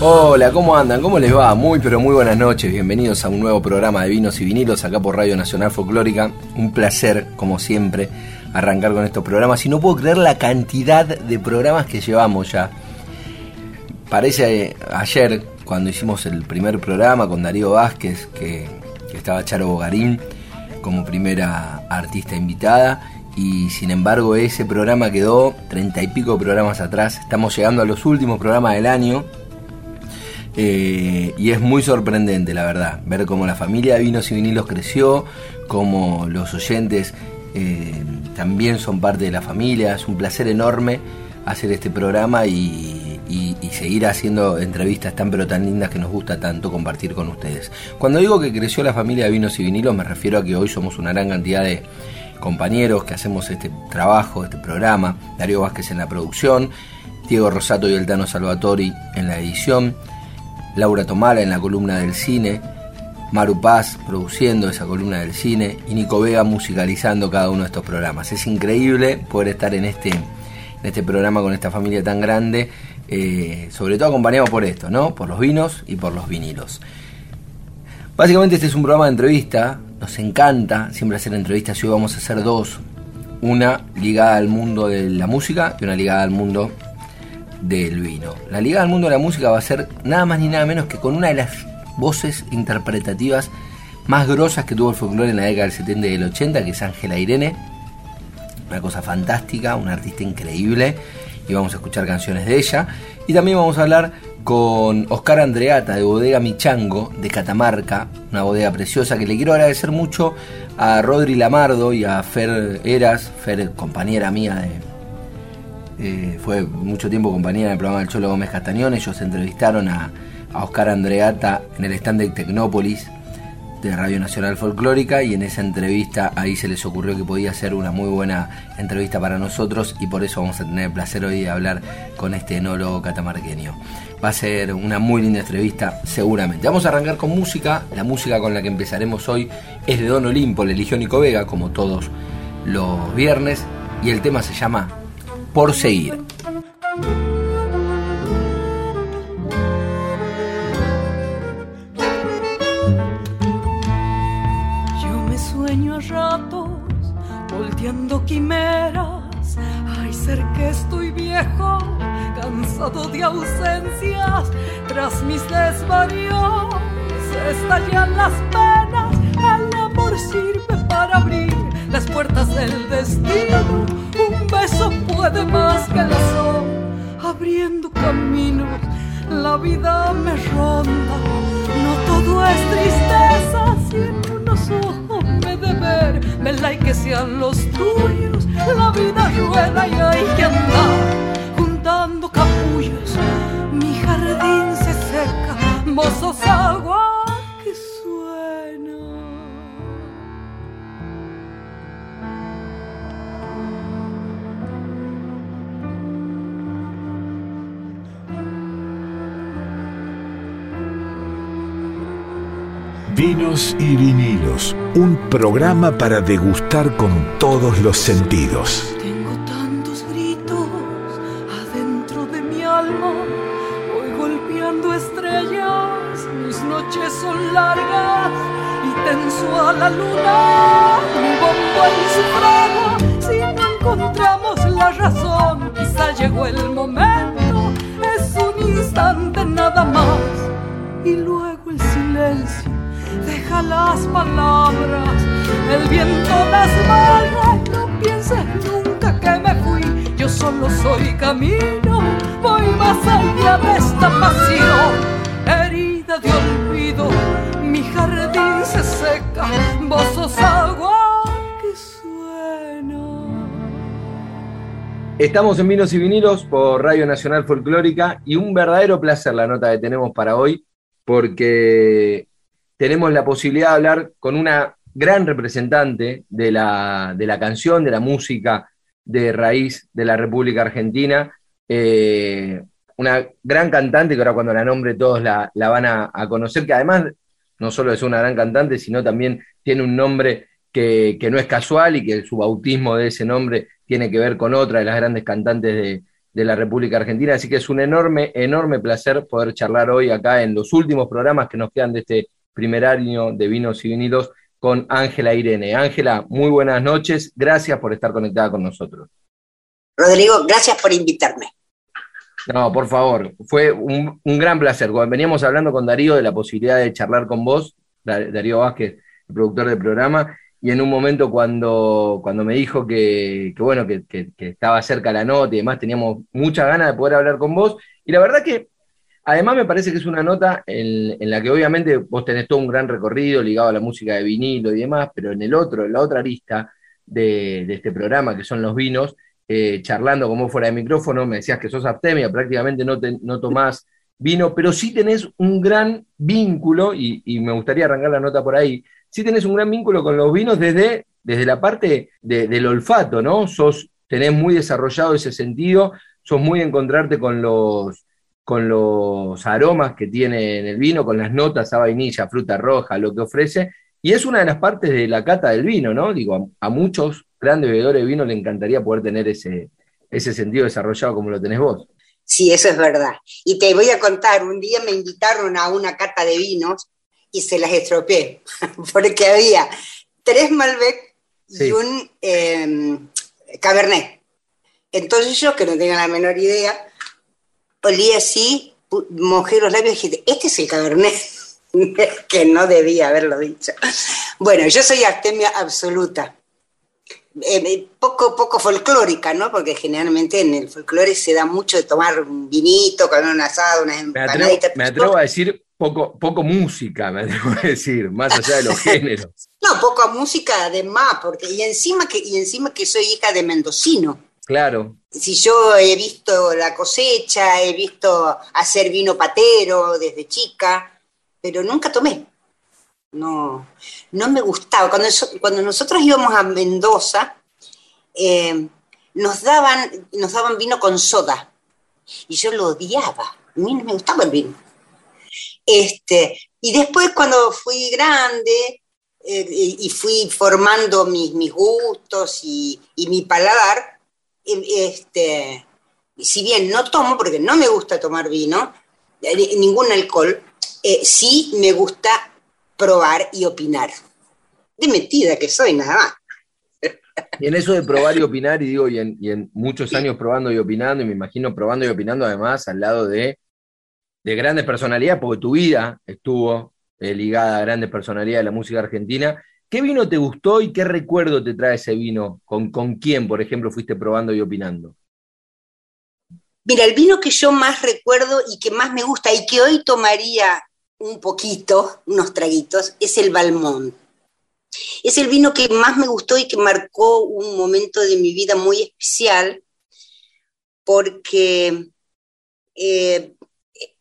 Hola, ¿cómo andan? ¿Cómo les va? Muy pero muy buenas noches. Bienvenidos a un nuevo programa de Vinos y Vinilos acá por Radio Nacional Folclórica. Un placer, como siempre, arrancar con estos programas. Y no puedo creer la cantidad de programas que llevamos ya. Parece eh, ayer, cuando hicimos el primer programa con Darío Vázquez, que, que estaba Charo Bogarín como primera artista invitada y sin embargo ese programa quedó treinta y pico programas atrás. Estamos llegando a los últimos programas del año eh, y es muy sorprendente, la verdad, ver cómo la familia de vinos y vinilos creció, cómo los oyentes eh, también son parte de la familia. Es un placer enorme hacer este programa y, seguir haciendo entrevistas tan pero tan lindas que nos gusta tanto compartir con ustedes. Cuando digo que creció la familia de vinos y vinilos, me refiero a que hoy somos una gran cantidad de compañeros que hacemos este trabajo, este programa. Darío Vázquez en la producción, Diego Rosato y el Tano Salvatori en la edición. Laura Tomala en la columna del cine, Maru Paz produciendo esa columna del cine y Nico Vega musicalizando cada uno de estos programas. Es increíble poder estar en este, en este programa con esta familia tan grande, eh, sobre todo acompañado por esto, ¿no? Por los vinos y por los vinilos. Básicamente este es un programa de entrevista, nos encanta siempre hacer entrevistas y hoy vamos a hacer dos. Una ligada al mundo de la música y una ligada al mundo del vino. La Liga del Mundo de la Música va a ser nada más ni nada menos que con una de las voces interpretativas más grosas que tuvo el folclore en la década del 70 y del 80, que es Ángela Irene. Una cosa fantástica, una artista increíble, y vamos a escuchar canciones de ella. Y también vamos a hablar con Oscar Andreata de Bodega Michango de Catamarca, una bodega preciosa que le quiero agradecer mucho a Rodri Lamardo y a Fer Eras, Fer compañera mía de, eh, fue mucho tiempo compañera del programa del Cholo Gómez Castañón. Ellos entrevistaron a, Oscar Andreata en el stand de Tecnópolis de Radio Nacional Folclórica y en esa entrevista ahí se les ocurrió que podía ser una muy buena entrevista para nosotros y por eso vamos a tener el placer hoy de hablar con este enólogo catamarqueño. Va a ser una muy linda entrevista seguramente. Vamos a arrancar con música. La música con la que empezaremos hoy es de Don Olimpo, la eligió Nico Vega, como todos los viernes, y el tema se llama por seguir. Yo me sueño a ratos, volteando quimeras. Ay, ser que estoy viejo, cansado de ausencias. Tras mis desvaríos estallan las penas. El amor sirve para abrir las puertas del destino. Un beso puede más que la sol, abriendo caminos. La vida me ronda, no todo es tristeza. Si en unos ojos me de ver, me y que sean los tuyos. La vida rueda y hay que andar juntando capullos. Mi jardín se seca, mozos agua Vinos y vinilos, un programa para degustar con todos los sentidos. Tengo tantos gritos adentro de mi alma, voy golpeando estrellas, mis noches son largas y tenso a la luna, mi bombo en su si no encontramos la razón, quizá llegó el momento, es un instante nada más, y luego el silencio deja las palabras, el viento las barra, no pienses nunca que me fui, yo solo soy camino, voy más allá de esta pasión, herida de olvido, mi jardín se seca, vos sos agua que suena. Estamos en Vinos y Vinilos por Radio Nacional Folclórica y un verdadero placer la nota que tenemos para hoy porque tenemos la posibilidad de hablar con una gran representante de la, de la canción, de la música de raíz de la República Argentina. Eh, una gran cantante que ahora cuando la nombre todos la, van a, conocer, que además no solo es una gran cantante, sino también tiene un nombre que, no es casual y que su bautismo de ese nombre tiene que ver con otra de las grandes cantantes de, de la República Argentina. Así que es un enorme, enorme placer poder charlar hoy acá en los últimos programas que nos quedan de este primer año de Vinos y Vinilos con Ángela Irene. Ángela, muy buenas noches, gracias por estar conectada con nosotros. Rodrigo, gracias por invitarme. No, por favor, fue un, gran placer. Veníamos hablando con Darío de la posibilidad de charlar con vos, Darío Vázquez, el productor del programa, y en un momento cuando, cuando me dijo que, bueno, que, estaba cerca la nota y demás, teníamos mucha ganas de poder hablar con vos, y la verdad que Además, me parece que es una nota en, la que obviamente vos tenés todo un gran recorrido ligado a la música de vinilo y demás, pero en el otro, en la otra lista de, este programa, que son los vinos, eh, charlando como fuera de micrófono, me decías que sos abstemia, prácticamente no, no tomás vino, pero sí tenés un gran vínculo, y, me gustaría arrancar la nota por ahí, sí tenés un gran vínculo con los vinos desde, desde la parte del olfato, ¿no? Sos, tenés muy desarrollado ese sentido, sos muy encontrarte con los con los aromas que tiene en el vino, con las notas a vainilla, fruta roja, lo que ofrece, y es una de las partes de la cata del vino, ¿no? Digo, a, muchos grandes bebedores de vino le encantaría poder tener ese, ese sentido desarrollado como lo tenés vos. Sí, eso es verdad. Y te voy a contar, un día me invitaron a una cata de vinos y se las estropeé, porque había tres Malbec y un em, Cabernet. Entonces yo, que no tenía la menor idea, olía así, mojé los labios y dije, este es el cabernet, que no debía haberlo dicho. Bueno, yo soy artemia absoluta. Eh, eh, poco, poco folclórica, ¿no? Porque generalmente en el folclore se da mucho de tomar un vinito con un asado, unas empanaditas. Me atrevo, a decir poco, poco música, me atrevo a decir, más allá de los géneros. No, poca música además, porque, y encima que, y encima que soy hija de mendocino. Claro. Si yo he visto la cosecha, he visto hacer vino patero desde chica, pero nunca tomé. No, no me gustaba. Cuando, cuando nosotros íbamos a Mendoza, eh, nos, daban, nos daban vino con soda. Y yo lo odiaba. A mí no me gustaba el vino. Este, y después cuando fui grande eh, y fui formando mis, gustos y mi paladar, este, si bien no tomo, porque no me gusta tomar vino, eh, ningún alcohol, eh, sí me gusta probar y opinar. De metida que soy, nada más. Y en eso de probar y opinar, y digo, y en, muchos años probando y opinando, y me imagino probando y opinando además al lado de, de grandes personalidades, porque tu vida estuvo eh, ligada a grandes personalidades de la música argentina, ¿Qué vino te gustó y qué recuerdo te trae ese vino? ¿Con, con quién, por ejemplo, fuiste probando y opinando? Mira, el vino que yo más recuerdo y que más me gusta y que hoy tomaría un poquito, unos traguitos, es el Balmón. Es el vino que más me gustó y que marcó un momento de mi vida muy especial, porque eh,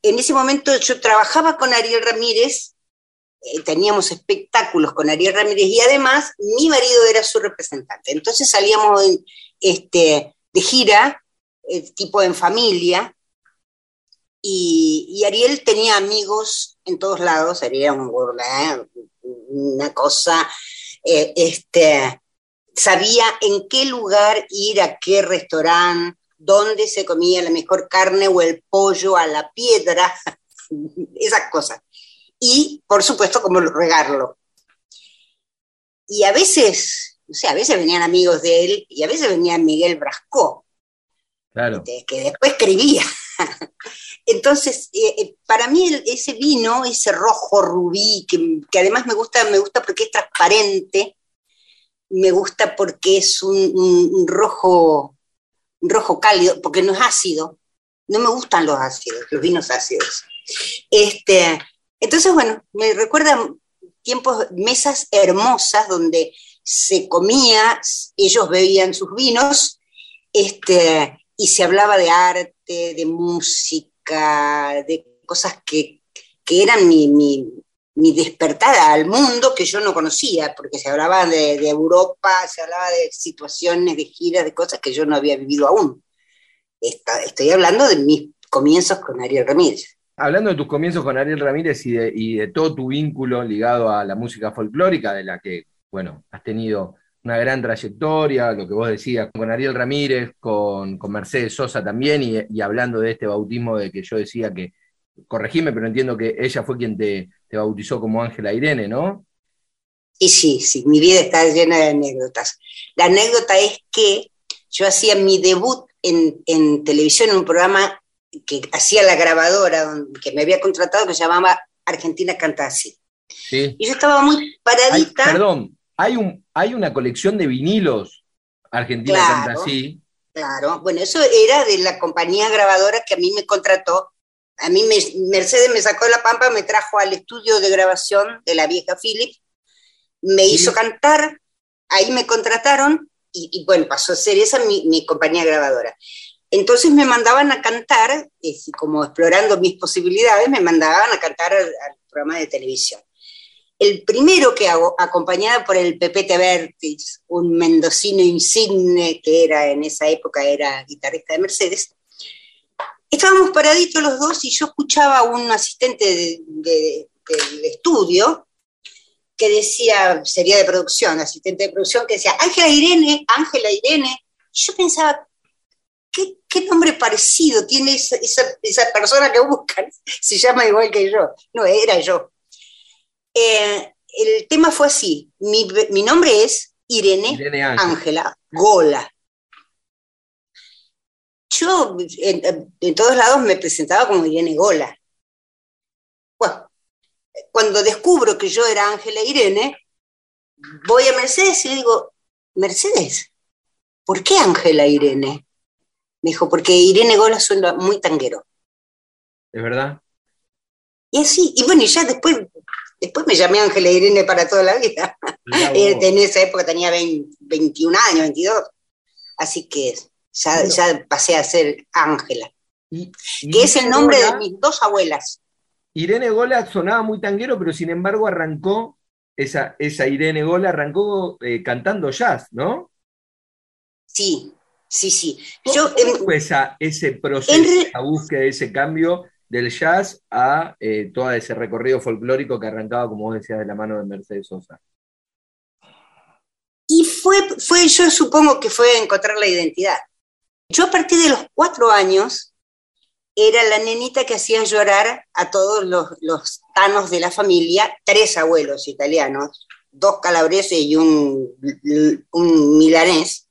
en ese momento yo trabajaba con Ariel Ramírez eh, teníamos espectáculos con Ariel Ramírez y además mi marido era su representante. Entonces salíamos este, de gira, eh, tipo en familia, y, Ariel tenía amigos en todos lados, Ariel un, una cosa, eh, este, sabía en qué lugar ir, a qué restaurante, dónde se comía la mejor carne o el pollo a la piedra, esas cosas y, por supuesto, cómo regarlo. Y a veces, o sea, a veces venían amigos de él y a veces venía Miguel Brasco, claro. que después escribía. Entonces, eh, eh, para mí ese vino, ese rojo rubí, que, además me gusta, me gusta porque es transparente, me gusta porque es un, rojo, un rojo cálido, porque no es ácido. No me gustan los ácidos, los vinos ácidos. Este, entonces, bueno, me recuerda tiempos, mesas hermosas donde se comía, ellos bebían sus vinos, este, y se hablaba de arte, de música, de cosas que, eran mi, mi despertada al mundo que yo no conocía, porque se hablaba de, Europa, se hablaba de situaciones, de giras, de cosas que yo no había vivido aún. estoy hablando de mis comienzos con Ariel Ramírez. Hablando de tus comienzos con Ariel Ramírez y de, y de todo tu vínculo ligado a la música folclórica, de la que, bueno, has tenido una gran trayectoria, lo que vos decías, con Ariel Ramírez, con, Mercedes Sosa también, y, hablando de este bautismo de que yo decía que, corregime, pero entiendo que ella fue quien te, te bautizó como Ángela Irene, ¿no? Sí, sí, sí, mi vida está llena de anécdotas. La anécdota es que yo hacía mi debut en, televisión en un programa que hacía la grabadora, que me había contratado, que se llamaba Argentina Canta Así. Sí. Y yo estaba muy paradita. perdón, hay, un, hay una colección de vinilos Argentina Canta Así. Claro, bueno, eso era de la compañía grabadora que a mí me contrató a mí Mercedes me sacó de la pampa, me trajo al estudio de grabación de la vieja Philip, me hizo cantar, ahí me contrataron y, bueno, pasó a ser esa mi, compañía grabadora. Entonces me mandaban a cantar, como explorando mis posibilidades, me mandaban a cantar al, programa de televisión. El primero que hago, acompañada por el Pepete Vertis, un mendocino insigne que era en esa época era guitarrista de Mercedes, estábamos paraditos los dos y yo escuchaba a un asistente del estudio que decía, sería de producción, asistente de producción, que decía, Ángela Irene, Ángela Irene. yo pensaba, ¿qué, nombre parecido tiene esa, persona que buscan? Se llama igual que yo. No, era yo. Eh, el tema fue así, mi, nombre es Irene Ángela Gola yo en, todos lados me presentaba como Irene Gola. Bueno, cuando descubro que yo era Ángela Irene, voy a Mercedes y le digo, Mercedes, ¿por qué Ángela Irene? Me dijo, porque Irene Gola suena muy tanguero. ¿Es verdad? Y así, y bueno, y ya después, después me llamé Ángela Irene para toda la vida. en esa época tenía 21 años, 22. Así que ya, pasé a ser Ángela, que es el nombre de mis dos abuelas. Irene Gola sonaba muy tanguero, pero sin embargo arrancó, esa, esa Irene Gola arrancó eh, cantando jazz, ¿no? Sí, sí, sí. ¿Cómo, fue ese proceso, la búsqueda de ese cambio del jazz a eh, todo ese recorrido folclórico que arrancaba, como vos decías, de la mano de Mercedes Sosa? Y fue, fue, yo supongo que fue encontrar la identidad. Yo a partir de los cuatro años era la nenita que hacía llorar a todos los, tanos de la familia, tres abuelos italianos, dos calabreses y un, milanés.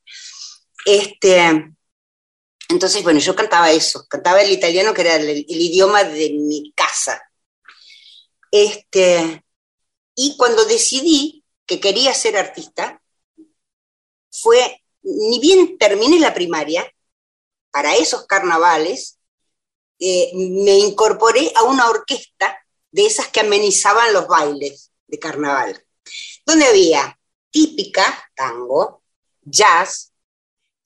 Este, entonces, bueno, yo cantaba eso, cantaba el italiano que era el, idioma de mi casa. Este, y cuando decidí que quería ser artista, fue, ni bien terminé la primaria, para esos carnavales, eh, me incorporé a una orquesta de esas que amenizaban los bailes de carnaval, donde había típica, tango, jazz,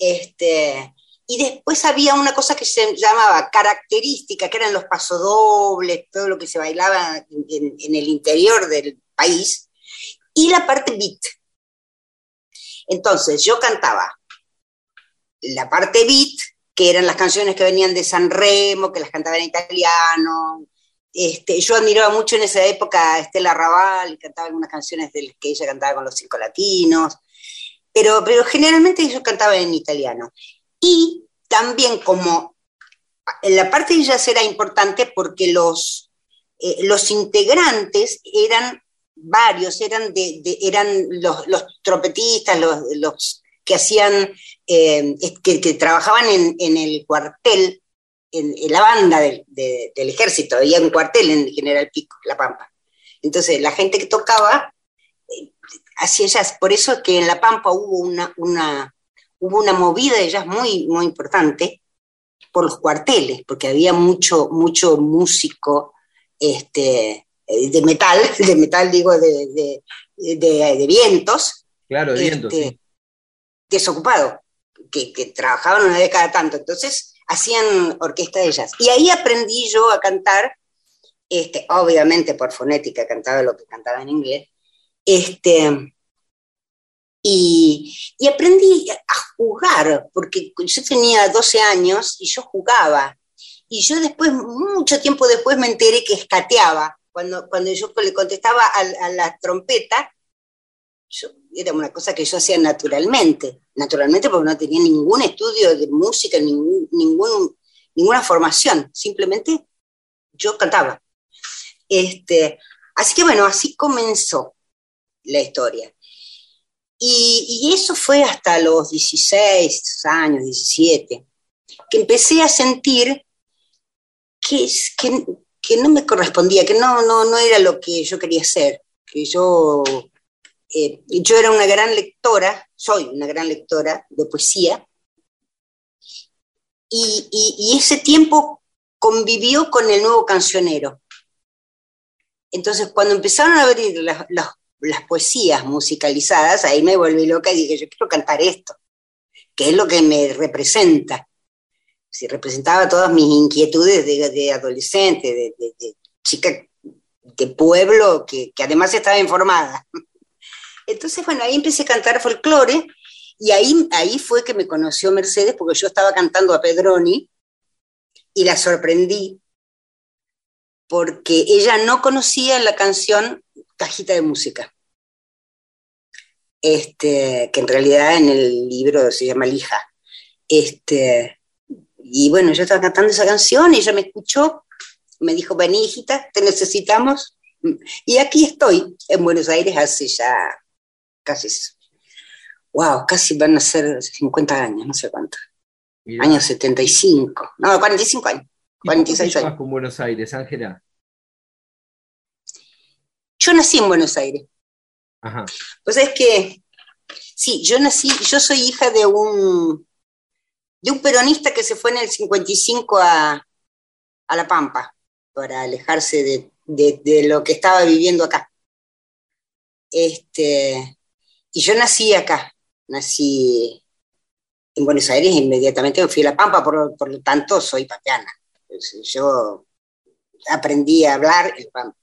este, y después había una cosa que se llamaba característica, que eran los pasodobles, todo lo que se bailaba en, el interior del país, y la parte beat. Entonces yo cantaba la parte beat, que eran las canciones que venían de San Remo, que las cantaba en italiano. Este, yo admiraba mucho en esa época a Estela Raval, cantaba algunas canciones que ella cantaba con los cinco latinos, pero, pero generalmente ellos cantaban en italiano. Y también como en la parte de jazz era importante porque los, eh, los integrantes eran varios, eran, de, eran los, los trompetistas, los, los que hacían, eh, que, trabajaban en, el cuartel, en, la banda del, ejército, había un cuartel en General Pico, La Pampa. Entonces, la gente que tocaba hacía jazz. Por eso es que en La Pampa hubo una, una, hubo una movida de jazz muy, muy importante por los cuarteles, porque había mucho, mucho músico este, eh, de metal, de metal digo, de, de, vientos. Claro, de vientos, este, desocupado, que, trabajaban una vez cada tanto. Entonces hacían orquesta de jazz. Y ahí aprendí yo a cantar este, obviamente por fonética cantaba lo que cantaba en inglés, este, y, y, aprendí a jugar, porque yo tenía 12 años y yo jugaba. Y yo después, mucho tiempo después, me enteré que escateaba. Cuando, cuando yo le contestaba a, la trompeta, era una cosa que yo hacía naturalmente. Naturalmente porque no tenía ningún estudio de música, ningún, ninguna formación. Simplemente yo cantaba. Este, así que bueno, así comenzó la historia. Y, eso fue hasta los 16 años, 17, que empecé a sentir que, que, no me correspondía, que no, no, no era lo que yo quería hacer, que yo, eh, yo era una gran lectora, soy una gran lectora de poesía, y, y, ese tiempo convivió con el nuevo cancionero. Entonces, cuando empezaron a abrir las poesías musicalizadas, ahí me volví loca y dije, yo quiero cantar esto, que es lo que me representa. Si representaba todas mis inquietudes de, adolescente, de, chica de pueblo, que, además estaba informada. Entonces, bueno, ahí empecé a cantar folclore y ahí, ahí fue que me conoció Mercedes porque yo estaba cantando a Pedroni y la sorprendí porque ella no conocía la canción cajita de música. Este, que en realidad en el libro se llama Lija. Este, y bueno, yo estaba cantando esa canción y ella me escuchó, me dijo, vení hijita, te necesitamos. Y aquí estoy, en Buenos Aires, hace ya casi, wow, casi van a ser 50 años, no sé cuánto. Años 75, no, 45 años. 46 años. con Buenos Aires, Ángela? Yo nací en Buenos Aires. Ajá. Pues es que, sí, yo nací, yo soy hija de un, de un peronista que se fue en el 55 a, a La Pampa para alejarse de, lo que estaba viviendo acá. Este, y yo nací acá, nací en Buenos Aires, inmediatamente fui a La Pampa, por, por lo tanto soy pateana. Yo aprendí a hablar el Pampa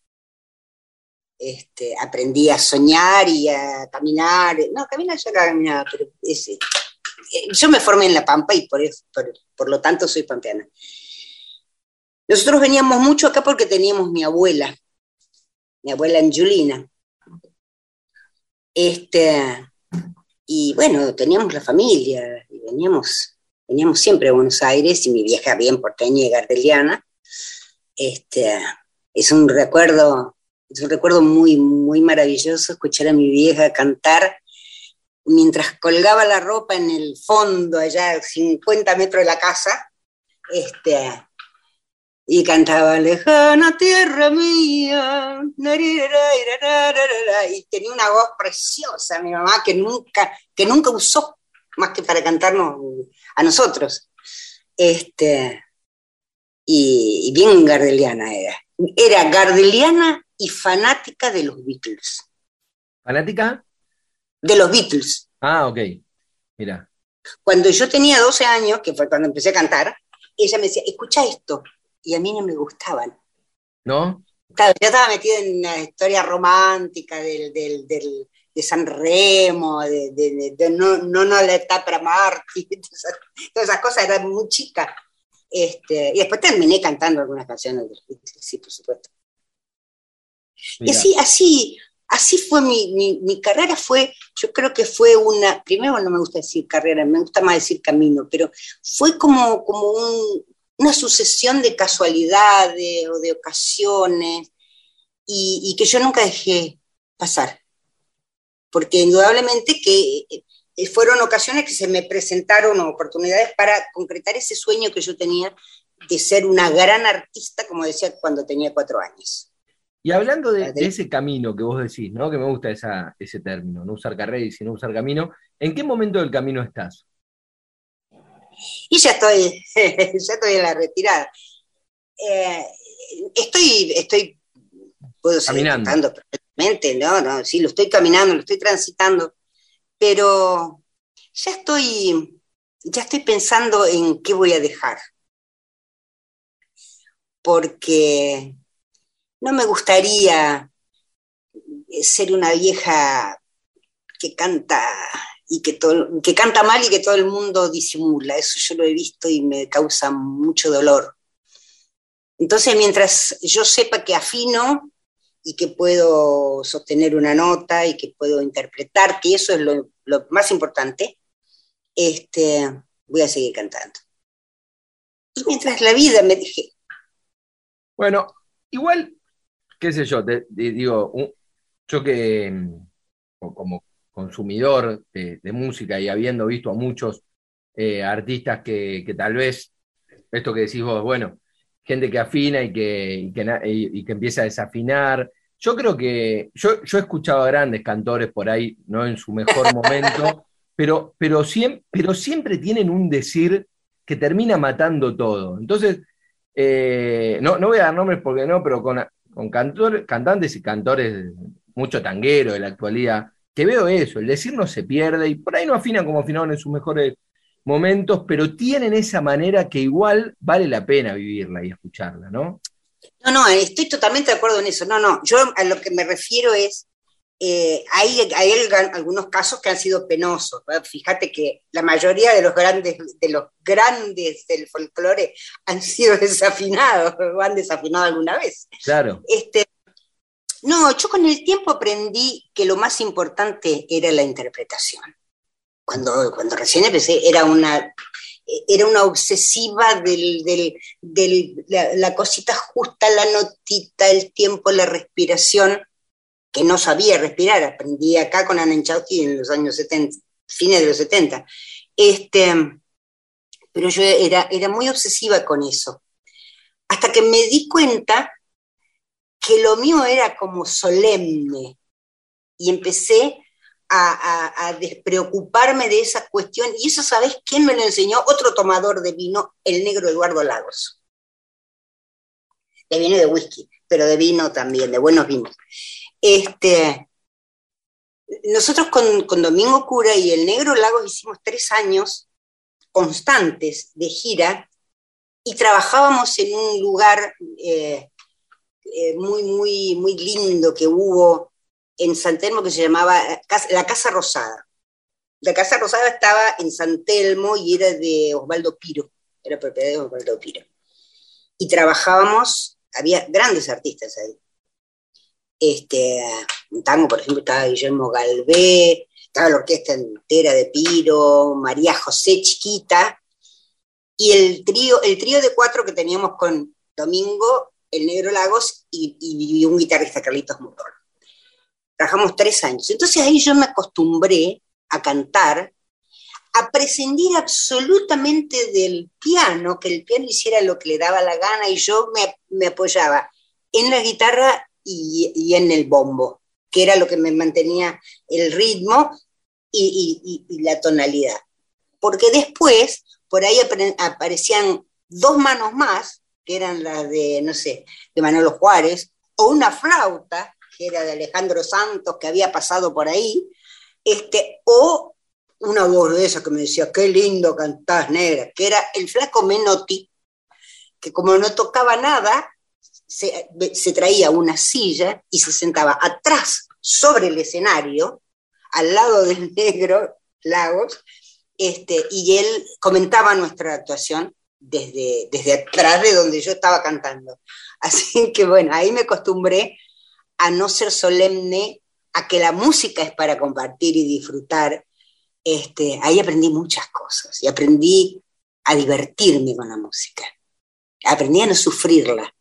este, aprendí a soñar y a caminar. No, caminar ya caminaba, pero ese, eh, yo me formé en La Pampa y por, eso, por, lo tanto soy pampeana. Nosotros veníamos mucho acá porque teníamos mi abuela, mi abuela Angelina. Este, y bueno, teníamos la familia, y veníamos, veníamos siempre a Buenos Aires, y mi vieja bien porteña y gardeliana. Este, es un recuerdo es recuerdo muy, muy maravilloso escuchar a mi vieja cantar mientras colgaba la ropa en el fondo, allá a 50 metros de la casa, este, y cantaba Lejana tierra mía, y tenía una voz preciosa mi mamá que nunca, que nunca usó más que para cantarnos a nosotros. Este, y, y bien gardeliana era. Era gardeliana y fanática de los Beatles. ¿Fanática? De los Beatles. Ah, ok. Mira. Cuando yo tenía 12 años, que fue cuando empecé a cantar, ella me decía, escucha esto. Y a mí no me gustaban. ¿No? Claro, yo estaba metida en una historia romántica del, del, del, de San Remo, de, de, no, no, no la etapa para Marty, todas esas cosas, era muy chica. Este, y después terminé cantando algunas canciones de los Beatles, sí, por supuesto. Y así, así, así fue mi, mi, carrera, fue, yo creo que fue una, primero no me gusta decir carrera, me gusta más decir camino, pero fue como, como una sucesión de casualidades o de ocasiones y, y, que yo nunca dejé pasar. Porque indudablemente que eh, fueron ocasiones que se me presentaron oportunidades para concretar ese sueño que yo tenía de ser una gran artista, como decía cuando tenía cuatro años. Y hablando de, ese camino que vos decís, ¿no? Que me gusta ese término, no usar carrera y sino usar camino. ¿En qué momento del camino estás? Y ya estoy, ya estoy en la retirada. Eh, estoy, estoy, puedo seguir caminando perfectamente, ¿no? ¿no? Sí, lo estoy caminando, lo estoy transitando, pero ya estoy, ya estoy pensando en qué voy a dejar. Porque no me gustaría ser una vieja que canta y que, todo, que canta mal y que todo el mundo disimula. Eso yo lo he visto y me causa mucho dolor. Entonces, mientras yo sepa que afino y que puedo sostener una nota y que puedo interpretar, que eso es lo, más importante, este, voy a seguir cantando. Y mientras la vida me deje. Bueno, igual, qué sé yo, te, digo, yo que como consumidor de, música y habiendo visto a muchos eh, artistas que, tal vez, esto que decís vos, bueno, gente que afina y que, y que, empieza a desafinar. Yo creo que, yo, yo he escuchado a grandes cantores por ahí, no en su mejor momento, pero, pero, siempre, pero siempre tienen un decir que termina matando todo. Entonces, eh, no, no voy a dar nombres porque no, pero con, con cantantes y cantores, mucho tanguero de la actualidad, que veo eso, el decir no se pierde y por ahí no afinan como afinaron en sus mejores momentos, pero tienen esa manera que igual vale la pena vivirla y escucharla, ¿no? No, no, estoy totalmente de acuerdo en eso. No, no, yo a lo que me refiero es, eh, hay, hay, algunos casos que han sido penosos. Fíjate que la mayoría de los grandes, de los grandes del folclore han sido desafinados o han desafinado alguna vez. Claro. Este, no, yo con el tiempo aprendí que lo más importante era la interpretación. Cuando, cuando recién empecé era una, era una obsesiva del, la, cosita justa, la notita, el tiempo, la respiración, que no sabía respirar. Aprendí acá con Ana en los años 70, fines de los 70. Este, pero yo era, era muy obsesiva con eso. Hasta que me di cuenta que lo mío era como solemne y empecé a, despreocuparme de esa cuestión y eso, ¿sabes quién me lo enseñó? Otro tomador de vino, el negro Eduardo Lagos. De vino de whisky, pero de vino también, de buenos vinos. Este, nosotros con, Domingo Cura y el negro Lagos hicimos tres años constantes de gira y trabajábamos en un lugar eh, eh, muy, muy, muy lindo que hubo en San Telmo que se llamaba La Casa Rosada. La Casa Rosada estaba en San Telmo y era de Osvaldo Piro, era propiedad de Osvaldo Piro. Y trabajábamos, había grandes artistas ahí. Este, en tango, por ejemplo, estaba Guillermo Galvé, estaba la orquesta entera de Piro, María José Chiquita, y el trío, el trío de cuatro que teníamos con Domingo el Negro Lagos y, un guitarrista, Carlitos Murrón. Trabajamos tres años. Entonces ahí yo me acostumbré a cantar, a prescindir absolutamente del piano, que el piano hiciera lo que le daba la gana y yo me, apoyaba en la guitarra y, en el bombo, que era lo que me mantenía el ritmo y, la tonalidad. Porque después, por ahí aparecían dos manos más que eran las de, no sé, de Manolo Juárez, o una flauta, que era de Alejandro Santos, que había pasado por ahí, este, o una voz de esa que me decía, qué lindo cantás negra, que era el flaco Menotti, que como no tocaba nada, se, traía una silla y se sentaba atrás, sobre el escenario, al lado del negro Lagos, este, y él comentaba nuestra actuación desde, desde atrás de donde yo estaba cantando. Así que bueno, ahí me acostumbré a no ser solemne, a que la música es para compartir y disfrutar. Este, ahí aprendí muchas cosas y aprendí a divertirme con la música. Aprendí a no sufrirla.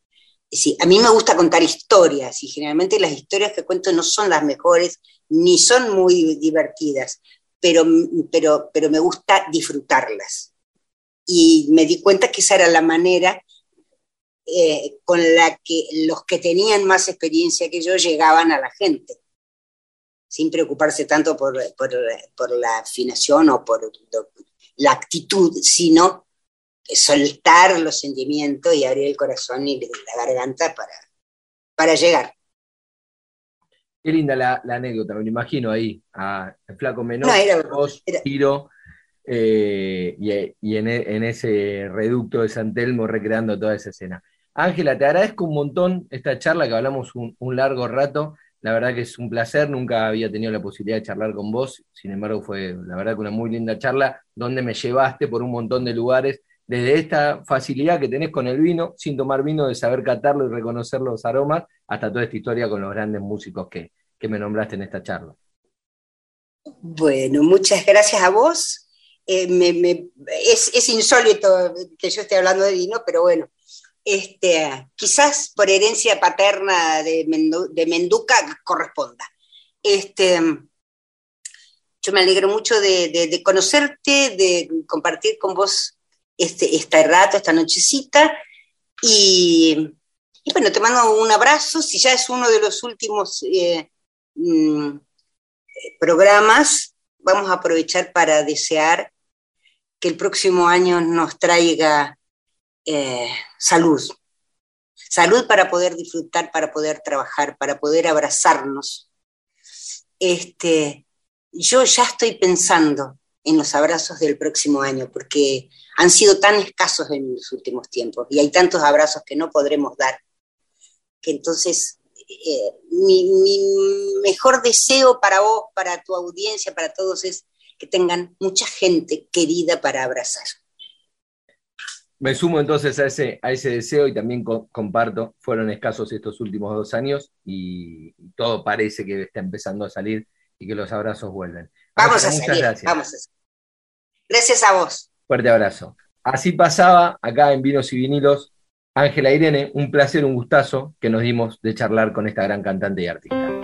Sí, a mí me gusta contar historias y generalmente las historias que cuento no son las mejores ni son muy divertidas, pero, pero, pero me gusta disfrutarlas. Y me di cuenta que esa era la manera eh, con la que los que tenían más experiencia que yo llegaban a la gente, sin preocuparse tanto por, la afinación o por la actitud, sino soltar los sentimientos y abrir el corazón y la garganta para, para llegar. Qué linda la, anécdota, me lo imagino ahí, a Flaco Menor, vos, Tiro, eh, y, en, ese reducto de San Telmo recreando toda esa escena. Ángela, te agradezco un montón esta charla que hablamos un, largo rato. La verdad que es un placer, nunca había tenido la posibilidad de charlar con vos, sin embargo fue la verdad que una muy linda charla donde me llevaste por un montón de lugares, desde esta facilidad que tenés con el vino, sin tomar vino, de saber catarlo y reconocer los aromas, hasta toda esta historia con los grandes músicos que, me nombraste en esta charla. Bueno, muchas gracias a vos. Eh, es, es insólito que yo esté hablando de vino, pero bueno, este, quizás por herencia paterna de, Menduca corresponda. Este, yo me alegro mucho de, conocerte, de compartir con vos este, este rato, esta nochecita, y, bueno, te mando un abrazo, si ya es uno de los últimos eh, mm, programas, vamos a aprovechar para desear que el próximo año nos traiga eh, salud. Salud para poder disfrutar, para poder trabajar, para poder abrazarnos. Este, yo ya estoy pensando en los abrazos del próximo año, porque han sido tan escasos en los últimos tiempos y hay tantos abrazos que no podremos dar, que entonces eh, mi, mejor deseo para vos, para tu audiencia, para todos es que tengan mucha gente querida para abrazar. Me sumo entonces a ese, a ese deseo y también comparto, fueron escasos estos últimos dos años y, todo parece que está empezando a salir y que los abrazos vuelven. Vamos a salir, gracias. vamos a Gracias a vos. Fuerte abrazo. Así pasaba acá en Vinos y Vinilos Ángela Irene, un placer, un gustazo que nos dimos de charlar con esta gran cantante y artista.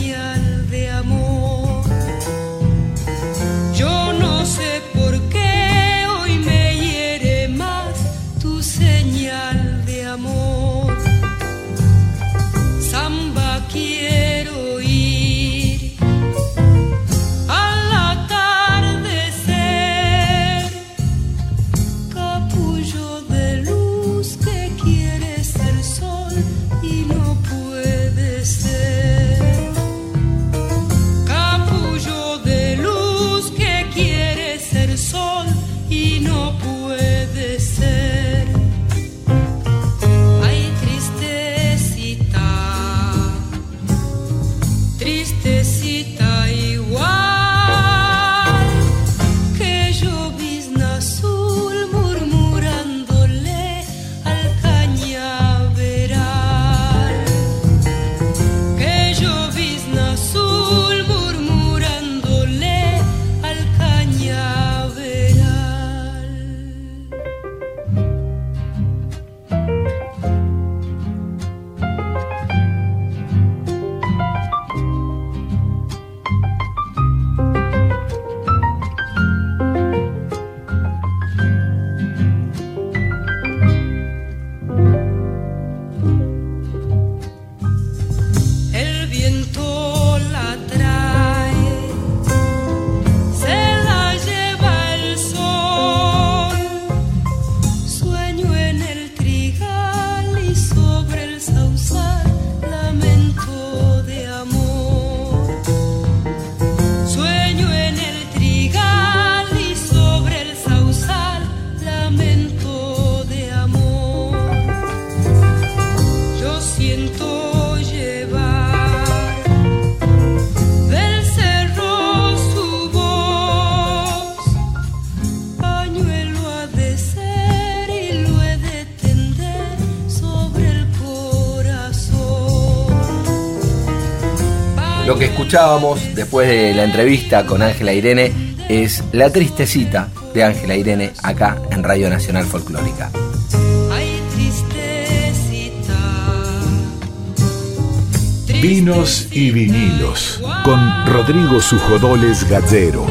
nhân escuchábamos después de la entrevista con Ángela Irene es La Tristecita de Ángela Irene acá en Radio Nacional Folclórica. Vinos y vinilos con Rodrigo Sujodoles Gallero.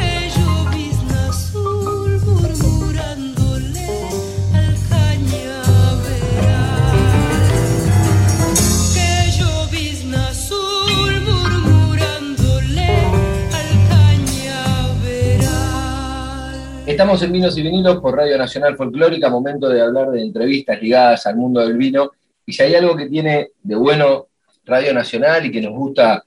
En Vinos y Vinilos por Radio Nacional Folclórica, momento de hablar de entrevistas ligadas al mundo del vino. Y si hay algo que tiene de bueno Radio Nacional y que nos gusta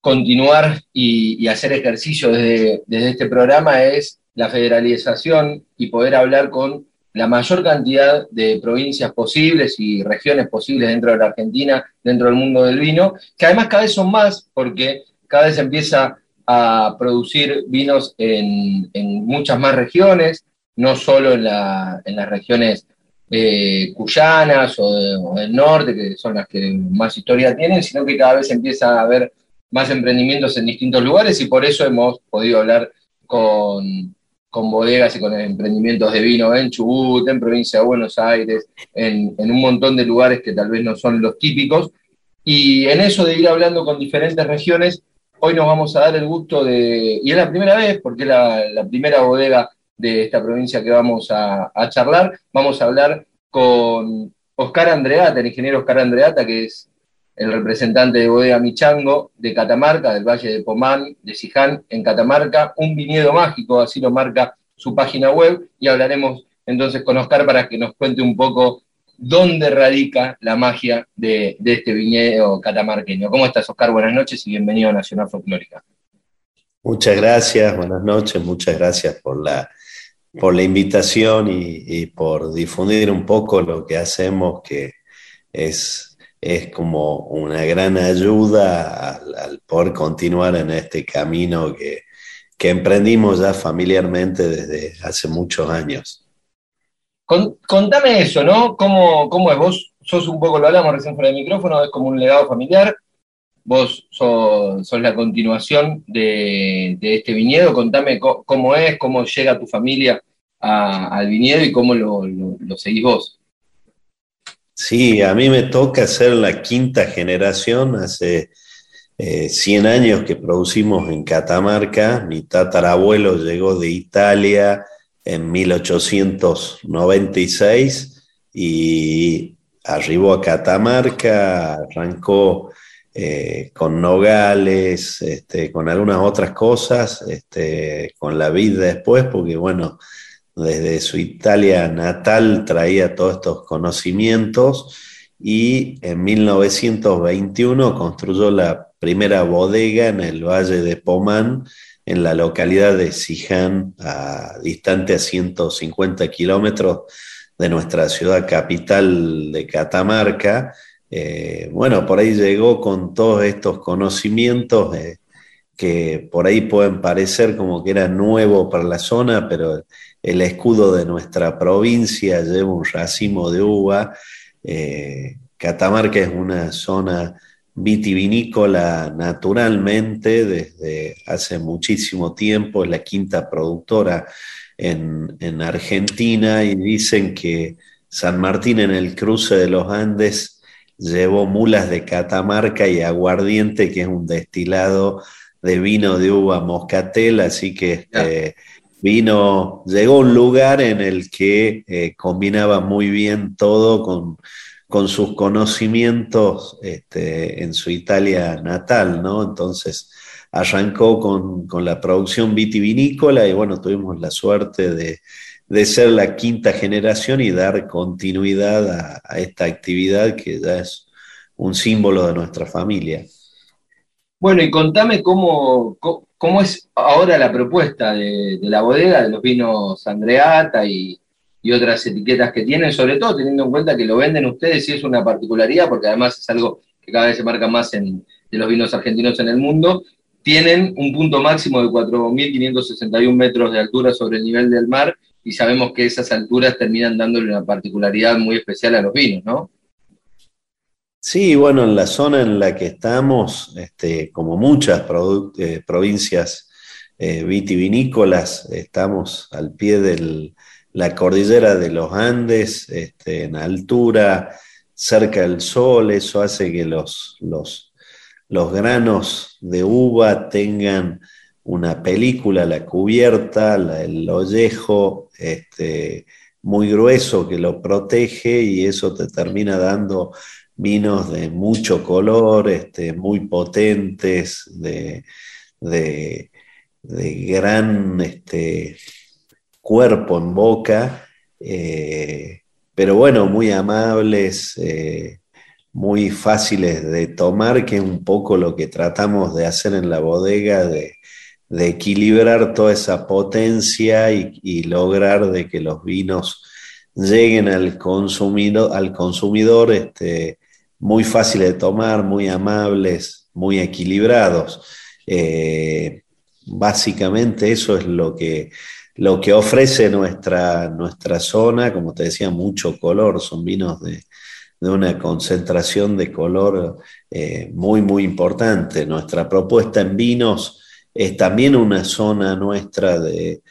continuar y, hacer ejercicio desde, desde, este programa es la federalización y poder hablar con la mayor cantidad de provincias posibles y regiones posibles dentro de la Argentina, dentro del mundo del vino, que además cada vez son más porque cada vez empieza a producir vinos en, muchas más regiones, no solo en, las regiones eh, cuyanas o, del norte, que son las que más historia tienen, sino que cada vez empieza a haber más emprendimientos en distintos lugares y por eso hemos podido hablar con, bodegas y con emprendimientos de vino en Chubut, en provincia de Buenos Aires, en, en un montón de lugares que tal vez no son los típicos. Y en eso de ir hablando con diferentes regiones, Hoy nos vamos a dar el gusto de, y es la primera vez, porque es la, primera bodega de esta provincia que vamos a, charlar, vamos a hablar con Oscar Andreata, el ingeniero Oscar Andreata, que es el representante de bodega Michango de Catamarca, del Valle de Pomán, de Siján, en Catamarca, un viñedo mágico, así lo marca su página web, y hablaremos entonces con Oscar para que nos cuente un poco dónde radica la magia de, este viñedo catamarqueño. ¿Cómo estás, Oscar? Buenas noches y bienvenido a Nacional Folclórica. Muchas gracias, buenas noches, muchas gracias por la, por la invitación y, por difundir un poco lo que hacemos, que es, es como una gran ayuda al, poder continuar en este camino que, que emprendimos ya familiarmente desde hace muchos años contame eso, ¿no? ¿Cómo, ¿Cómo, es? Vos sos un poco, lo hablamos recién fuera del micrófono, es como un legado familiar. Vos sos, la continuación de, este viñedo. Contame cómo es, cómo llega tu familia al viñedo y cómo lo, seguís vos. Sí, a mí me toca ser la quinta generación. Hace 100 eh, años que producimos en Catamarca. Mi tatarabuelo llegó de Italia en 1896 y arribó a Catamarca, arrancó eh, con nogales, este, con algunas otras cosas, este, con la vid después, porque bueno, desde su Italia natal traía todos estos conocimientos y en 1921 construyó la primera bodega en el Valle de Pomán, en la localidad de Siján, a, distante a 150 kilómetros de nuestra ciudad capital de Catamarca. Eh, bueno, por ahí llegó con todos estos conocimientos eh, que por ahí pueden parecer como que era nuevo para la zona, pero el escudo de nuestra provincia lleva un racimo de uva. Eh, Catamarca es una zona vitivinícola naturalmente desde hace muchísimo tiempo, es la quinta productora en, Argentina y dicen que San Martín en el cruce de los Andes llevó mulas de Catamarca y aguardiente, que es un destilado de vino de uva moscatel, así que este, vino, llegó a un lugar en el que eh, combinaba muy bien todo con con sus conocimientos este, en su Italia natal, ¿no? Entonces arrancó con, la producción vitivinícola y bueno, tuvimos la suerte de, ser la quinta generación y dar continuidad a, esta actividad que ya es un símbolo de nuestra familia. Bueno, y contame cómo, cómo, es ahora la propuesta de, de, la bodega de los vinos Andreata y, y otras etiquetas que tienen, sobre todo teniendo en cuenta que lo venden ustedes y es una particularidad, porque además es algo que cada vez se marca más en, de los vinos argentinos en el mundo, tienen un punto máximo de 4.561 metros de altura sobre el nivel del mar y sabemos que esas alturas terminan dándole una particularidad muy especial a los vinos, ¿no? Sí, bueno, en la zona en la que estamos, este, como muchas eh, provincias eh, vitivinícolas, estamos al pie del, la cordillera de los Andes este, en altura, cerca del sol, eso hace que los, los, los granos de uva tengan una película, la cubierta, el ollejo este, muy grueso que lo protege y eso te termina dando vinos de mucho color, este, muy potentes, de, de, de gran este, cuerpo en boca, eh, pero bueno, muy amables, eh, muy fáciles de tomar, que es un poco lo que tratamos de hacer en la bodega, de, equilibrar toda esa potencia y, lograr de que los vinos lleguen al consumidor, al consumidor este, muy fáciles de tomar, muy amables, muy equilibrados. Eh, básicamente eso es lo que, lo que ofrece nuestra, nuestra zona, como te decía, mucho color, son vinos de, una concentración de color eh, muy, muy importante. Nuestra propuesta en vinos es también una zona nuestra de,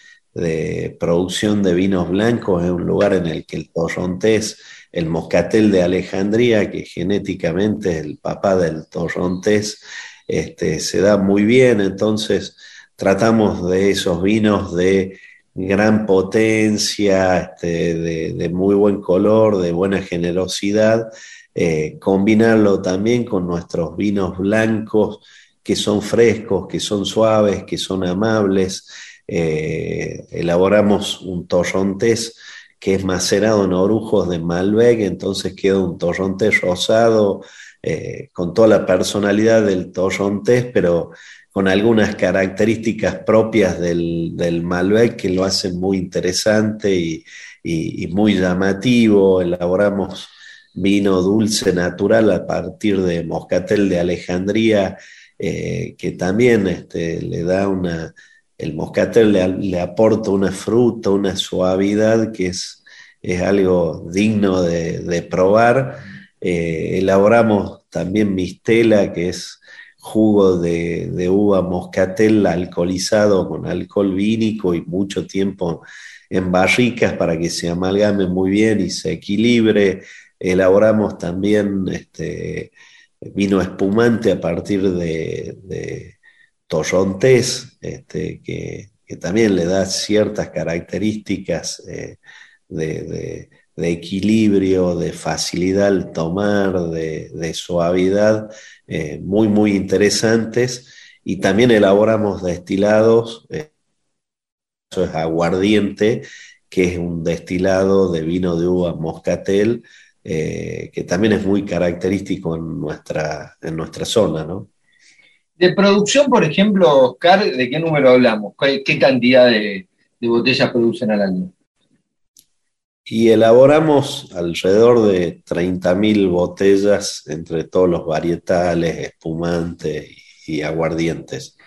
producción de vinos blancos, es un lugar en el que el torrontés, el moscatel de Alejandría, que genéticamente es el papá del torrontés, este, se da muy bien, entonces tratamos de esos vinos de gran potencia, este, de, muy buen color, de buena generosidad, eh, combinarlo también con nuestros vinos blancos que son frescos, que son suaves, que son amables. Eh, elaboramos un torrontés que es macerado en orujos de Malbec, entonces queda un torrontés rosado eh, con toda la personalidad del torrontés, pero con algunas características propias del, Malbec que lo hacen muy interesante y, muy llamativo. Elaboramos vino dulce natural a partir de moscatel de Alejandría, eh, que también este, le da una, el moscatel le, aporta una fruta, una suavidad que es, es algo digno de, probar. Eh, elaboramos también mistela, que es jugo de, uva moscatel alcoholizado con alcohol vínico y mucho tiempo en barricas para que se amalgame muy bien y se equilibre. Elaboramos también este, vino espumante a partir de, de torrontés, este, que, también le da ciertas características eh, de, equilibrio, de facilidad al tomar, de, suavidad, eh, muy, muy interesantes. Y también elaboramos destilados, eh, eso es aguardiente, que es un destilado de vino de uva moscatel, eh, que también es muy característico en nuestra, en nuestra zona, ¿no? De producción, por ejemplo, Oscar, ¿de qué número hablamos? ¿Qué, cantidad de, de botellas producen al año? Y elaboramos alrededor de 30.000 botellas entre todos los varietales, espumantes y, aguardientes.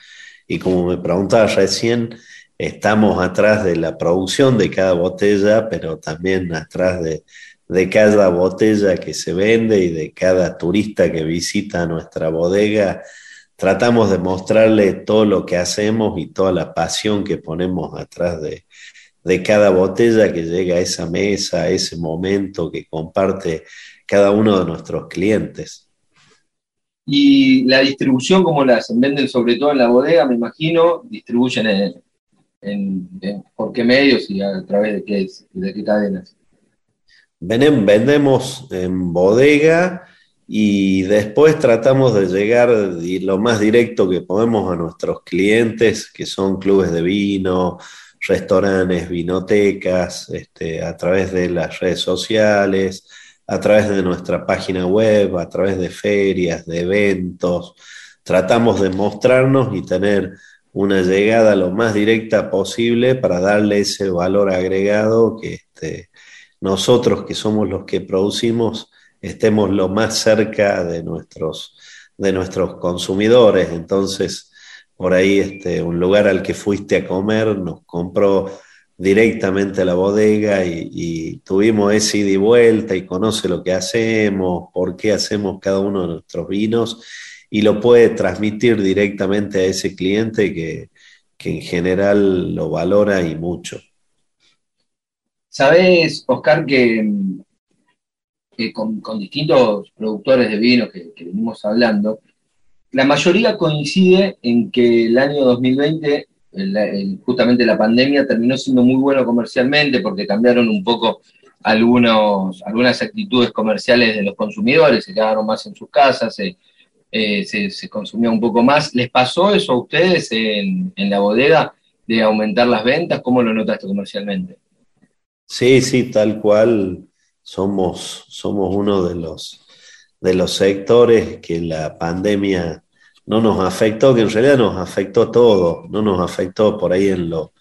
Y como me preguntaba recién, estamos atrás de la producción de cada botella, pero también atrás de, de cada botella que se vende y de cada turista que visita nuestra bodega. Tratamos de mostrarle todo lo que hacemos y toda la pasión que ponemos atrás de, de cada botella que llega a esa mesa, a ese momento que comparte cada uno de nuestros clientes. Y la distribución, ¿cómo la hacen? Venden sobre todo en la bodega, me imagino, distribuyen en, por qué medios y a través de qué, de qué cadenas. Vendemos en bodega y después tratamos de llegar lo más directo que podemos a nuestros clientes, que son clubes de vino, restaurantes, vinotecas, este, a través de las redes sociales, a través de nuestra página web, a través de ferias, de eventos. Tratamos de mostrarnos y tener una llegada lo más directa posible para darle ese valor agregado que este, nosotros que somos los que producimos estemos lo más cerca de nuestros, de nuestros consumidores. Entonces, por ahí este, un lugar al que fuiste a comer, nos compró directamente a la bodega y, tuvimos ese ida y vuelta y conoce lo que hacemos, por qué hacemos cada uno de nuestros vinos y lo puede transmitir directamente a ese cliente que, en general lo valora y mucho. Sabes, Oscar, que, con, distintos productores de vino que venimos hablando, la mayoría coincide en que el año 2020, justamente la pandemia, terminó siendo muy bueno comercialmente porque cambiaron un poco algunos, algunas actitudes comerciales de los consumidores, se quedaron más en sus casas, se, eh, consumía un poco más. ¿Les pasó eso a ustedes en, la bodega? de aumentar las ventas? ¿Cómo lo notaste comercialmente? Sí, sí, tal cual. Somos, somos uno de los, de los sectores que la pandemia no nos afectó, que en realidad nos afectó todo, no nos afectó por ahí en lo,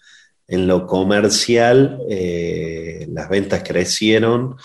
en lo comercial, eh, las ventas crecieron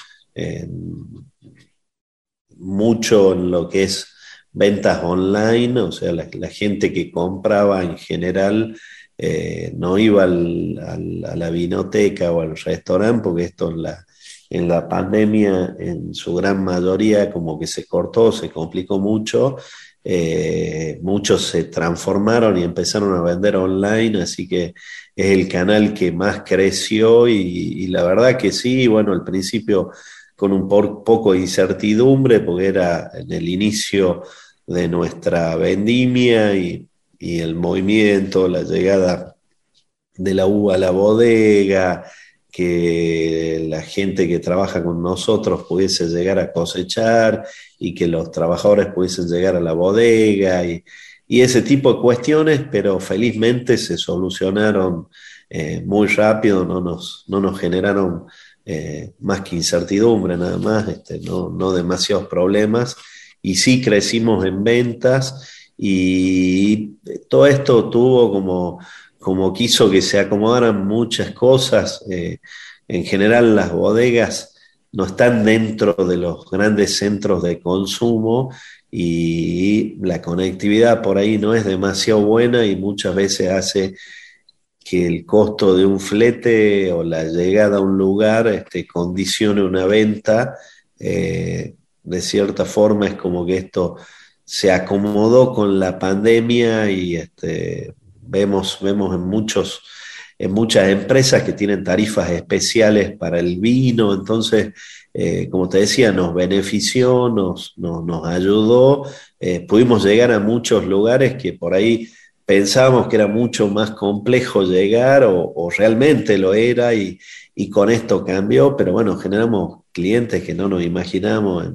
mucho en lo que es ventas online, o sea, la, gente que compraba en general eh, no iba a la vinoteca o al restaurante, porque esto en la, en la pandemia en su gran mayoría como que se cortó, se complicó mucho, eh, muchos se transformaron y empezaron a vender online, así que es el canal que más creció y, la verdad que sí, bueno, al principio con un poco de incertidumbre porque era en el inicio de nuestra vendimia y, el movimiento, la llegada de la uva a la bodega, que la gente que trabaja con nosotros pudiese llegar a cosechar y que los trabajadores pudiesen llegar a la bodega y, ese tipo de cuestiones, pero felizmente se solucionaron eh, muy rápido, no nos, no nos generaron eh, más que incertidumbre nada más, este, no, no demasiados problemas. Y sí crecimos en ventas y todo esto tuvo como, como quiso que se acomodaran muchas cosas. Eh, en general las bodegas no están dentro de los grandes centros de consumo y la conectividad por ahí no es demasiado buena y muchas veces hace que el costo de un flete o la llegada a un lugar este, condicione una venta. Eh, de cierta forma es como que esto se acomodó con la pandemia y este, vemos, vemos en, muchos, en muchas empresas que tienen tarifas especiales para el vino, entonces, eh, como te decía, nos benefició, nos, nos, ayudó, eh, pudimos llegar a muchos lugares que por ahí pensábamos que era mucho más complejo llegar o, realmente lo era y, y, con esto cambió, pero bueno, generamos clientes que no nos imaginamos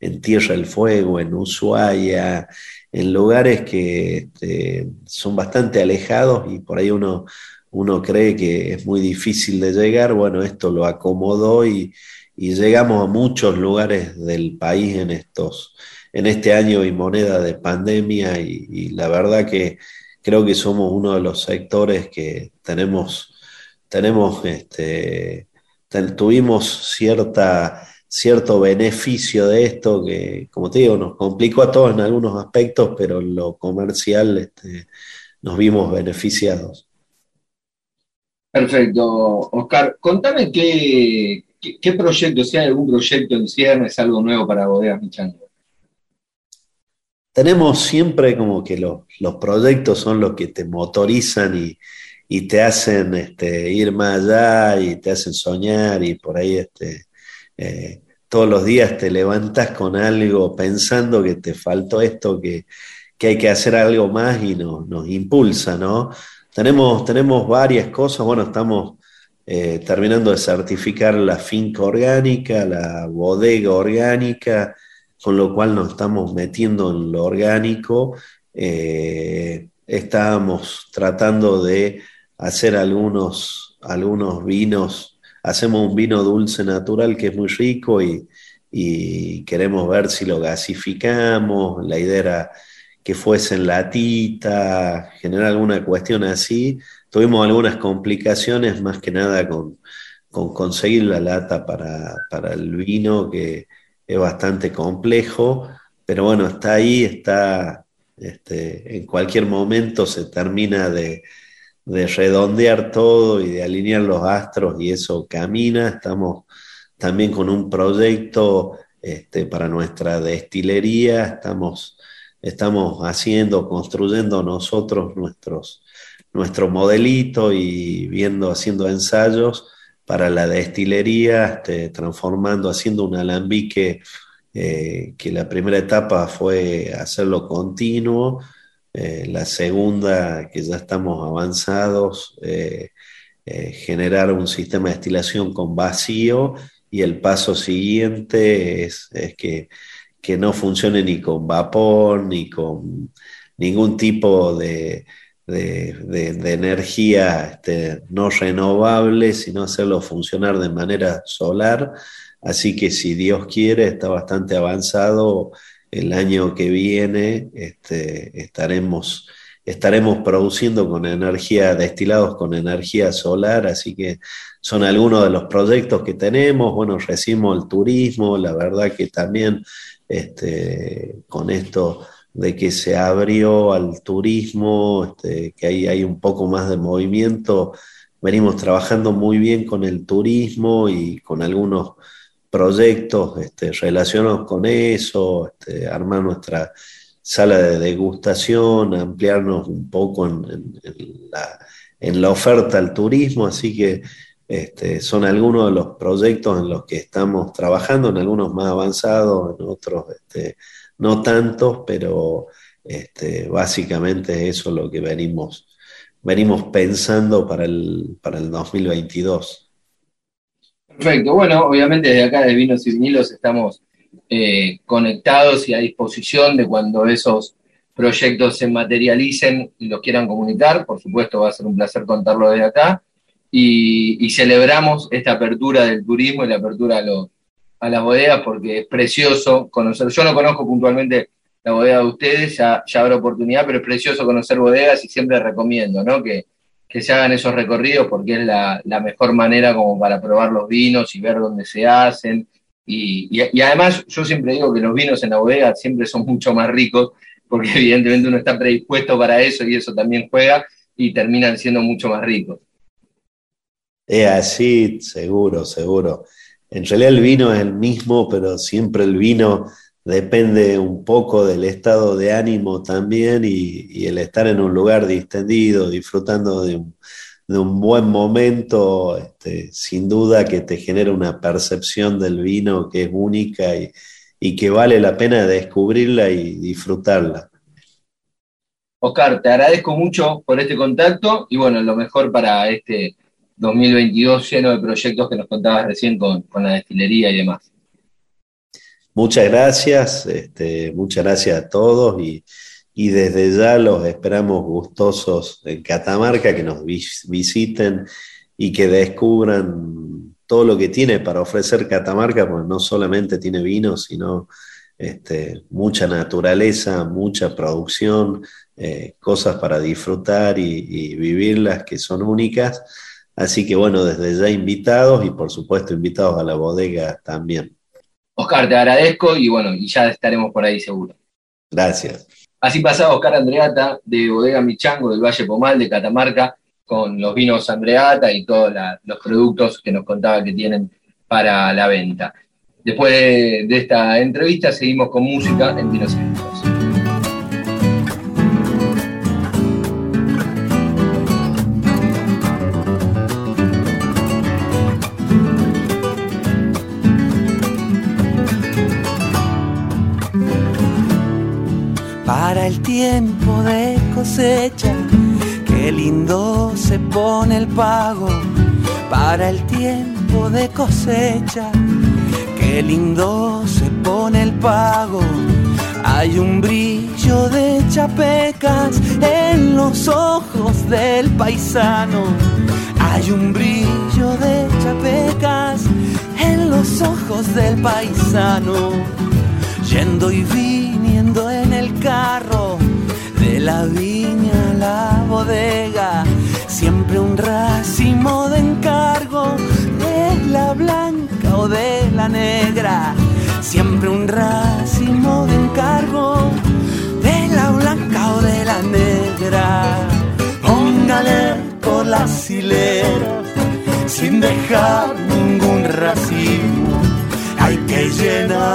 en, Tierra del Fuego, en Ushuaia, en lugares que este, son bastante alejados y por ahí uno, uno cree que es muy difícil de llegar. Bueno, esto lo acomodó y, llegamos a muchos lugares del país en, estos, en este año y moneda de pandemia y, la verdad que creo que somos uno de los sectores que tenemos, tenemos este, tuvimos cierta, cierto beneficio de esto que, como te digo, nos complicó a todos en algunos aspectos, pero en lo comercial este, nos vimos beneficiados. Perfecto. Oscar, contame qué, qué, proyecto, si hay algún proyecto en ciernes, algo nuevo para Bodegas Michango. Tenemos siempre como que los, los proyectos son los que te motorizan y, y te hacen este, ir más allá y te hacen soñar y por ahí este, eh, todos los días te levantas con algo pensando que te faltó esto, que, hay que hacer algo más y nos, nos impulsa, ¿no? Tenemos, tenemos varias cosas, bueno, estamos eh, terminando de certificar la finca orgánica, la bodega orgánica, con lo cual nos estamos metiendo en lo orgánico. Eh, estábamos tratando de hacer algunos, algunos vinos. Hacemos un vino dulce natural que es muy rico y, queremos ver si lo gasificamos. La idea era que fuese en latita, generar alguna cuestión así. Tuvimos algunas complicaciones, más que nada con, conseguir la lata para, el vino, que es bastante complejo, pero bueno, está ahí, está, este, en cualquier momento se termina de, de redondear todo y de alinear los astros y eso camina. Estamos también con un proyecto este, para nuestra destilería, estamos, estamos haciendo, construyendo nosotros nuestros, nuestro modelito y viendo, haciendo ensayos para la destilería, este, transformando, haciendo un alambique eh, que la primera etapa fue hacerlo continuo eh, la segunda, que ya estamos avanzados, eh, eh, generar un sistema de destilación con vacío y el paso siguiente es, que, no funcione ni con vapor ni con ningún tipo de, de, energía este, no renovable, sino hacerlo funcionar de manera solar. Así que si Dios quiere, está bastante avanzado. El año que viene este, estaremos, estaremos produciendo con energía, destilados con energía solar, así que son algunos de los proyectos que tenemos. Bueno, recibimos el turismo, la verdad que también este, con esto de que se abrió al turismo, este, que hay, hay un poco más de movimiento. Venimos trabajando muy bien con el turismo y con algunos proyectos este, relacionados con eso, este, armar nuestra sala de degustación, ampliarnos un poco en, la, oferta al turismo, así que este, son algunos de los proyectos en los que estamos trabajando, en algunos más avanzados, en otros este, no tantos, pero básicamente eso es lo que venimos, venimos pensando para el, para el 2022. Perfecto, bueno, obviamente desde acá de Vinos y Vinilos estamos eh, conectados y a disposición de cuando esos proyectos se materialicen y los quieran comunicar, por supuesto va a ser un placer contarlo desde acá, y, celebramos esta apertura del turismo y la apertura a las bodegas porque es precioso conocer. Yo no conozco puntualmente la bodega de ustedes, ya, ya habrá oportunidad, pero es precioso conocer bodegas y siempre recomiendo ¿no? que, se hagan esos recorridos porque es la, mejor manera como para probar los vinos y ver dónde se hacen. Y, además yo siempre digo que los vinos en la bodega siempre son mucho más ricos porque evidentemente uno está predispuesto para eso y eso también juega y terminan siendo mucho más ricos. Es así, seguro, seguro. En realidad el vino es el mismo, pero siempre el vino depende un poco del estado de ánimo también y, el estar en un lugar distendido, disfrutando de un, buen momento, este, sin duda que te genera una percepción del vino que es única y, que vale la pena descubrirla y disfrutarla. Oscar, te agradezco mucho por este contacto y bueno, lo mejor para este 2022 lleno de proyectos que nos contabas recién con, la destilería y demás. Muchas gracias, este, muchas gracias a todos y, desde ya los esperamos gustosos en Catamarca, que nos visiten y que descubran todo lo que tiene para ofrecer Catamarca, porque no solamente tiene vino, sino este, mucha naturaleza, mucha producción, eh, cosas para disfrutar y vivirlas que son únicas. Así que bueno, desde ya invitados y por supuesto invitados a la bodega también. Oscar, te agradezco y bueno, y ya estaremos por ahí seguro. Gracias. Así pasaba Oscar Andreata de Bodega Michango del Valle Pomal de Catamarca con los vinos Andreata y todos los productos que nos contaba que tienen para la venta. Después de, esta entrevista seguimos con música en Vinos el tiempo de cosecha, qué lindo se pone el pago. Para el tiempo de cosecha, qué lindo se pone el pago. Hay un brillo de chapecas en los ojos del paisano. Hay un brillo de chapecas en los ojos del paisano. Yendo y en carro de la viña a la bodega, siempre un racimo de encargo de la blanca o de la negra, siempre un racimo de encargo de la blanca o de la negra. Póngale por las hileras sin dejar ningún racimo. Hay que llenar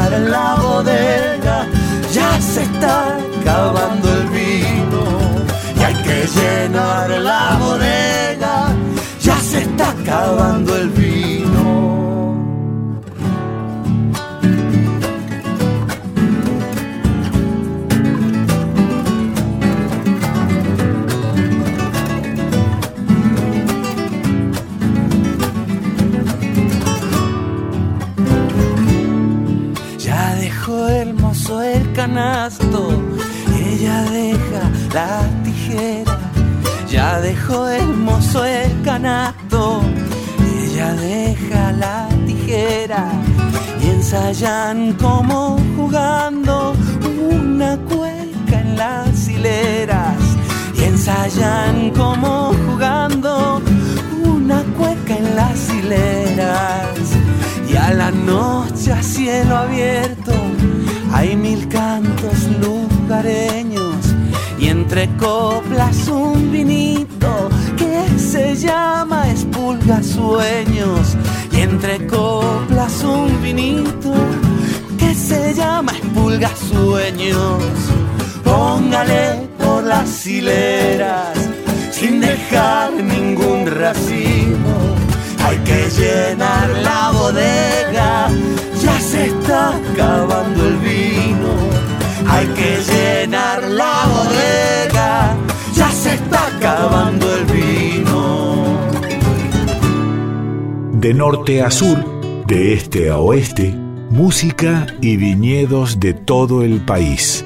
norte a sur, de este a oeste, música y viñedos de todo el país,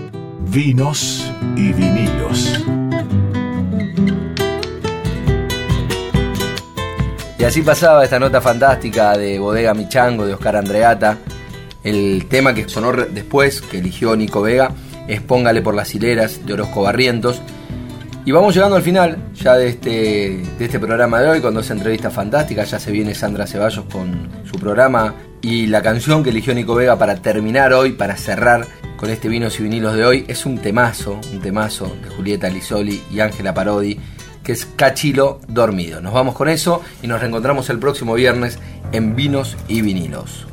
vinos y vinilos. Y así pasaba esta nota fantástica de Bodega Michango de Oscar Andreata el tema que sonó después, que eligió Nico Vega, es Póngale por las hileras de Orozco Barrientos. Y vamos llegando al final ya de este, de este programa de hoy, con dos entrevistas fantásticas. Ya se viene Sandra Ceballos con su programa y la canción que eligió Nico Vega para terminar hoy, para cerrar con este Vinos y Vinilos de hoy, es un temazo, un temazo de Julieta Lisoli y Ángela Parodi, que es Cachilo Dormido. Nos vamos con eso y nos reencontramos el próximo viernes en Vinos y Vinilos.